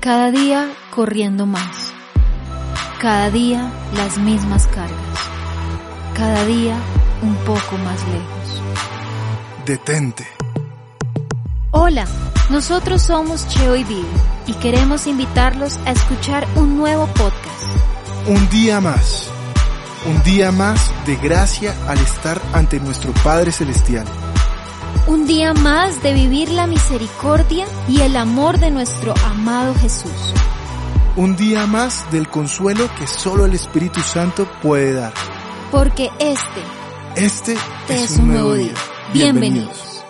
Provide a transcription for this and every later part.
Cada día corriendo más. Cada día las mismas cargas. Cada día un poco más lejos. Detente. Hola, nosotros somos Cheo y Vivi y queremos invitarlos a escuchar un nuevo podcast. Un día más. Un día más de gracia al estar ante nuestro Padre Celestial. Un día más de vivir la misericordia y el amor de nuestro amado Jesús. Un día más del consuelo que solo el Espíritu Santo puede dar. Porque este, Este es, un nuevo día. Bienvenidos.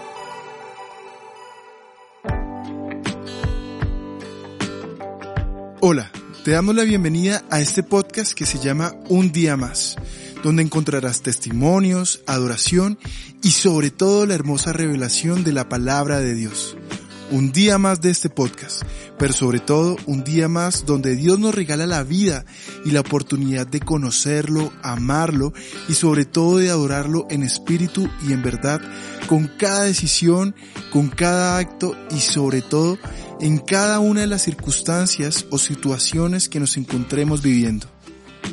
Hola, te damos la bienvenida a este podcast que se llama Un día más, donde encontrarás testimonios, adoración y sobre todo la hermosa revelación de la palabra de Dios. Un día más de este podcast, pero sobre todo un día más donde Dios nos regala la vida y la oportunidad de conocerlo, amarlo y sobre todo de adorarlo en espíritu y en verdad, con cada decisión, con cada acto y sobre todo en cada una de las circunstancias o situaciones que nos encontremos viviendo.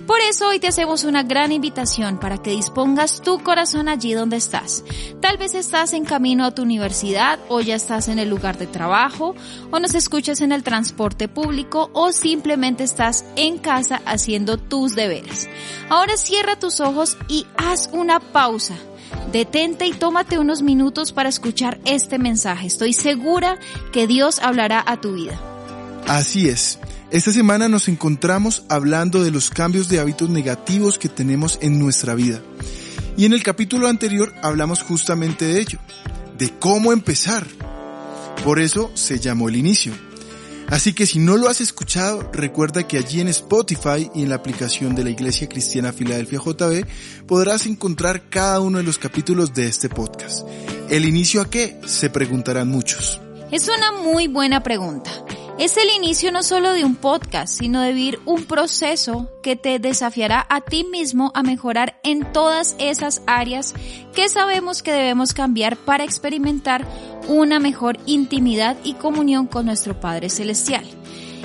Por eso hoy te hacemos una gran invitación para que dispongas tu corazón allí donde estás. Tal vez estás en camino a tu universidad o ya estás en el lugar de trabajo o nos escuchas en el transporte público o simplemente estás en casa haciendo tus deberes. Ahora cierra tus ojos y haz una pausa. Detente y tómate unos minutos para escuchar este mensaje. Estoy segura que Dios hablará a tu vida. Así es. Esta semana nos encontramos hablando de los cambios de hábitos negativos que tenemos en nuestra vida. Y en el capítulo anterior hablamos justamente de ello, de cómo empezar. Por eso se llamó el inicio. Así que si no lo has escuchado, recuerda que allí en Spotify y en la aplicación de la Iglesia Cristiana Filadelfia JB podrás encontrar cada uno de los capítulos de este podcast. ¿El inicio a qué? Se preguntarán muchos. Es una muy buena pregunta. Es el inicio no solo de un podcast, sino de vivir un proceso que te desafiará a ti mismo a mejorar en todas esas áreas que sabemos que debemos cambiar para experimentar una mejor intimidad y comunión con nuestro Padre Celestial.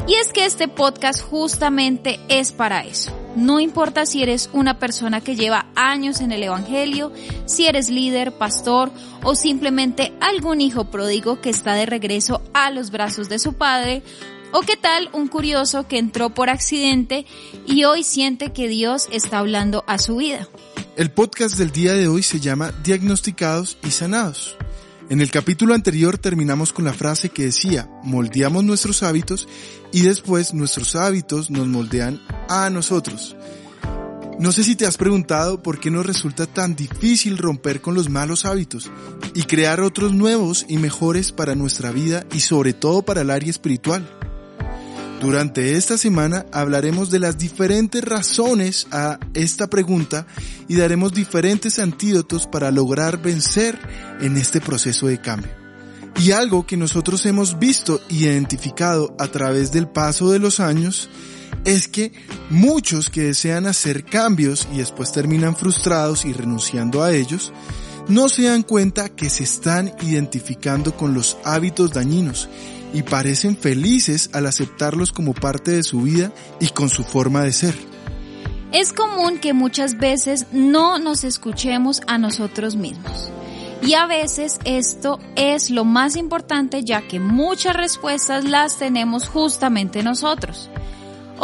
Y es que este podcast justamente es para eso. No importa si eres una persona que lleva años en el Evangelio, si eres líder, pastor o simplemente algún hijo pródigo que está de regreso a los brazos de su padre, o qué tal un curioso que entró por accidente y hoy siente que Dios está hablando a su vida. El podcast del día de hoy se llama Diagnosticados y Sanados. En el capítulo anterior terminamos con la frase que decía, moldeamos nuestros hábitos y después nuestros hábitos nos moldean a nosotros. No sé si te has preguntado por qué nos resulta tan difícil romper con los malos hábitos y crear otros nuevos y mejores para nuestra vida y sobre todo para el área espiritual. Durante esta semana hablaremos de las diferentes razones a esta pregunta y daremos diferentes antídotos para lograr vencer en este proceso de cambio. Y algo que nosotros hemos visto y identificado a través del paso de los años es que muchos que desean hacer cambios y después terminan frustrados y renunciando a ellos, no se dan cuenta que se están identificando con los hábitos dañinos y parecen felices al aceptarlos como parte de su vida y con su forma de ser. Es común que muchas veces no nos escuchemos a nosotros mismos. Y a veces esto es lo más importante ya que muchas respuestas las tenemos justamente nosotros.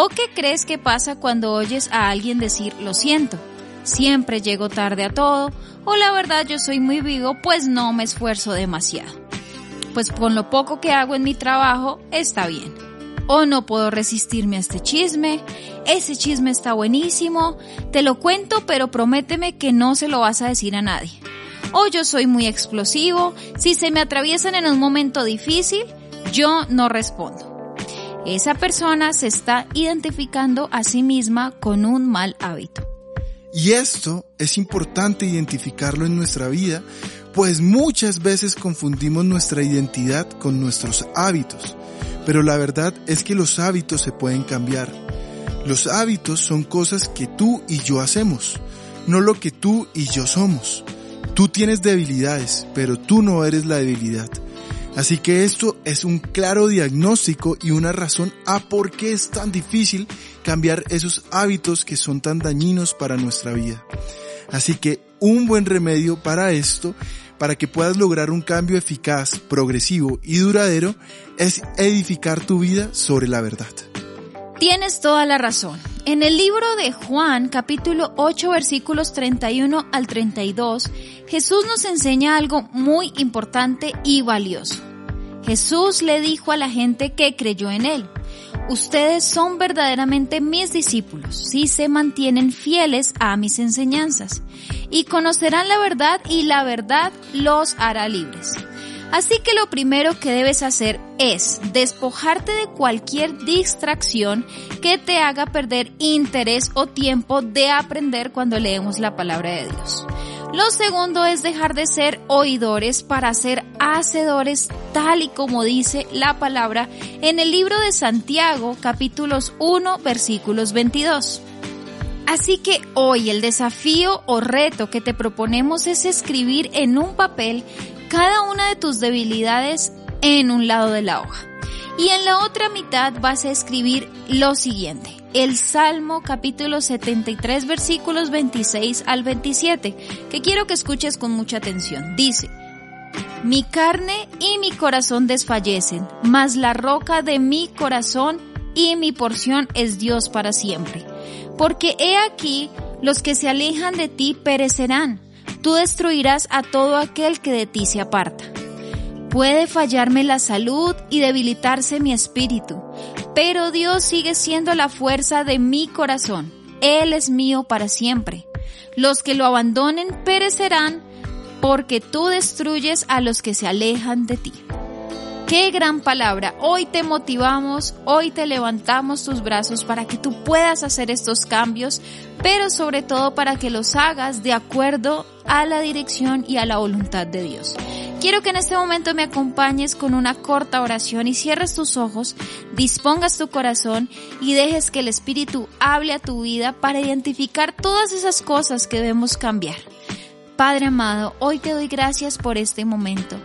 ¿O qué crees que pasa cuando oyes a alguien decir lo siento? Siempre llego tarde a todo o la verdad yo soy muy vivo pues no me esfuerzo demasiado pues con lo poco que hago en mi trabajo está bien. O no puedo resistirme a este chisme, ese chisme está buenísimo, te lo cuento pero prométeme que no se lo vas a decir a nadie. O yo soy muy explosivo, si se me atraviesan en un momento difícil, yo no respondo. Esa persona se está identificando a sí misma con un mal hábito. Y esto es importante identificarlo en nuestra vida, pues muchas veces confundimos nuestra identidad con nuestros hábitos. Pero la verdad es que los hábitos se pueden cambiar. Los hábitos son cosas que tú y yo hacemos, no lo que tú y yo somos. Tú tienes debilidades, pero tú no eres la debilidad. Así que esto es un claro diagnóstico y una razón a por qué es tan difícil cambiar esos hábitos que son tan dañinos para nuestra vida. Así que un buen remedio para esto, para que puedas lograr un cambio eficaz, progresivo y duradero, es edificar tu vida sobre la verdad. Tienes toda la razón. En el libro de Juan, capítulo 8, versículos 31 al 32, Jesús nos enseña algo muy importante y valioso. Jesús le dijo a la gente que creyó en él, ustedes son verdaderamente mis discípulos si se mantienen fieles a mis enseñanzas y conocerán la verdad y la verdad los hará libres. Así que lo primero que debes hacer es despojarte de cualquier distracción que te haga perder interés o tiempo de aprender cuando leemos la palabra de Dios. Lo segundo es dejar de ser oidores para ser hacedores tal y como dice la palabra en el libro de Santiago capítulos 1 versículos 22. Así que hoy el desafío o reto que te proponemos es escribir en un papel cada una de tus debilidades en un lado de la hoja. Y en la otra mitad vas a escribir lo siguiente. El Salmo capítulo 73 versículos 26 al 27, que quiero que escuches con mucha atención. Dice, Mi carne y mi corazón desfallecen, mas la roca de mi corazón y mi porción es Dios para siempre. Porque he aquí, los que se alejan de ti perecerán tú destruirás a todo aquel que de ti se aparta. Puede fallarme la salud y debilitarse mi espíritu, pero Dios sigue siendo la fuerza de mi corazón. Él es mío para siempre. Los que lo abandonen perecerán, porque tú destruyes a los que se alejan de ti. Qué gran palabra. Hoy te motivamos, hoy te levantamos tus brazos para que tú puedas hacer estos cambios, pero sobre todo para que los hagas de acuerdo a la dirección y a la voluntad de Dios. Quiero que en este momento me acompañes con una corta oración y cierres tus ojos, dispongas tu corazón y dejes que el Espíritu hable a tu vida para identificar todas esas cosas que debemos cambiar. Padre amado, hoy te doy gracias por este momento.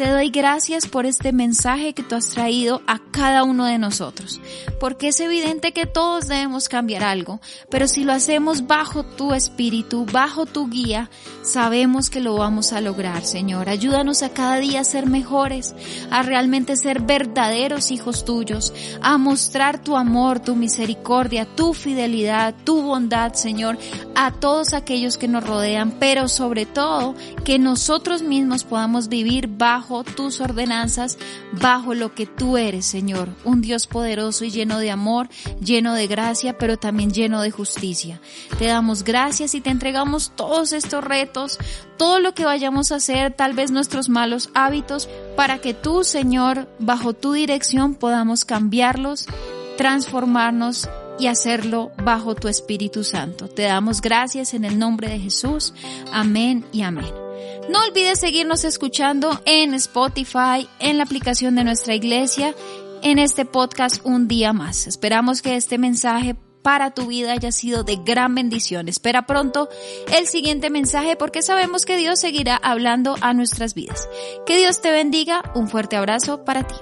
Te doy gracias por este mensaje que tú has traído a cada uno de nosotros, porque es evidente que todos debemos cambiar algo, pero si lo hacemos bajo tu espíritu, bajo tu guía, sabemos que lo vamos a lograr, Señor. Ayúdanos a cada día a ser mejores, a realmente ser verdaderos hijos tuyos, a mostrar tu amor, tu misericordia, tu fidelidad, tu bondad, Señor, a todos aquellos que nos rodean, pero sobre todo que nosotros mismos podamos vivir tus ordenanzas, bajo lo que tú eres, Señor, un Dios poderoso y lleno de amor, lleno de gracia, pero también lleno de justicia. Te damos gracias y te entregamos todos estos retos, todo lo que vayamos a hacer, tal vez nuestros malos hábitos, para que tú, Señor, bajo tu dirección podamos cambiarlos, transformarnos y hacerlo bajo tu Espíritu Santo. Te damos gracias en el nombre de Jesús. Amén y amén. No olvides seguirnos escuchando en Spotify, en la aplicación de nuestra iglesia, en este podcast un día más. Esperamos que este mensaje para tu vida haya sido de gran bendición. Espera pronto el siguiente mensaje porque sabemos que Dios seguirá hablando a nuestras vidas. Que Dios te bendiga. Un fuerte abrazo para ti.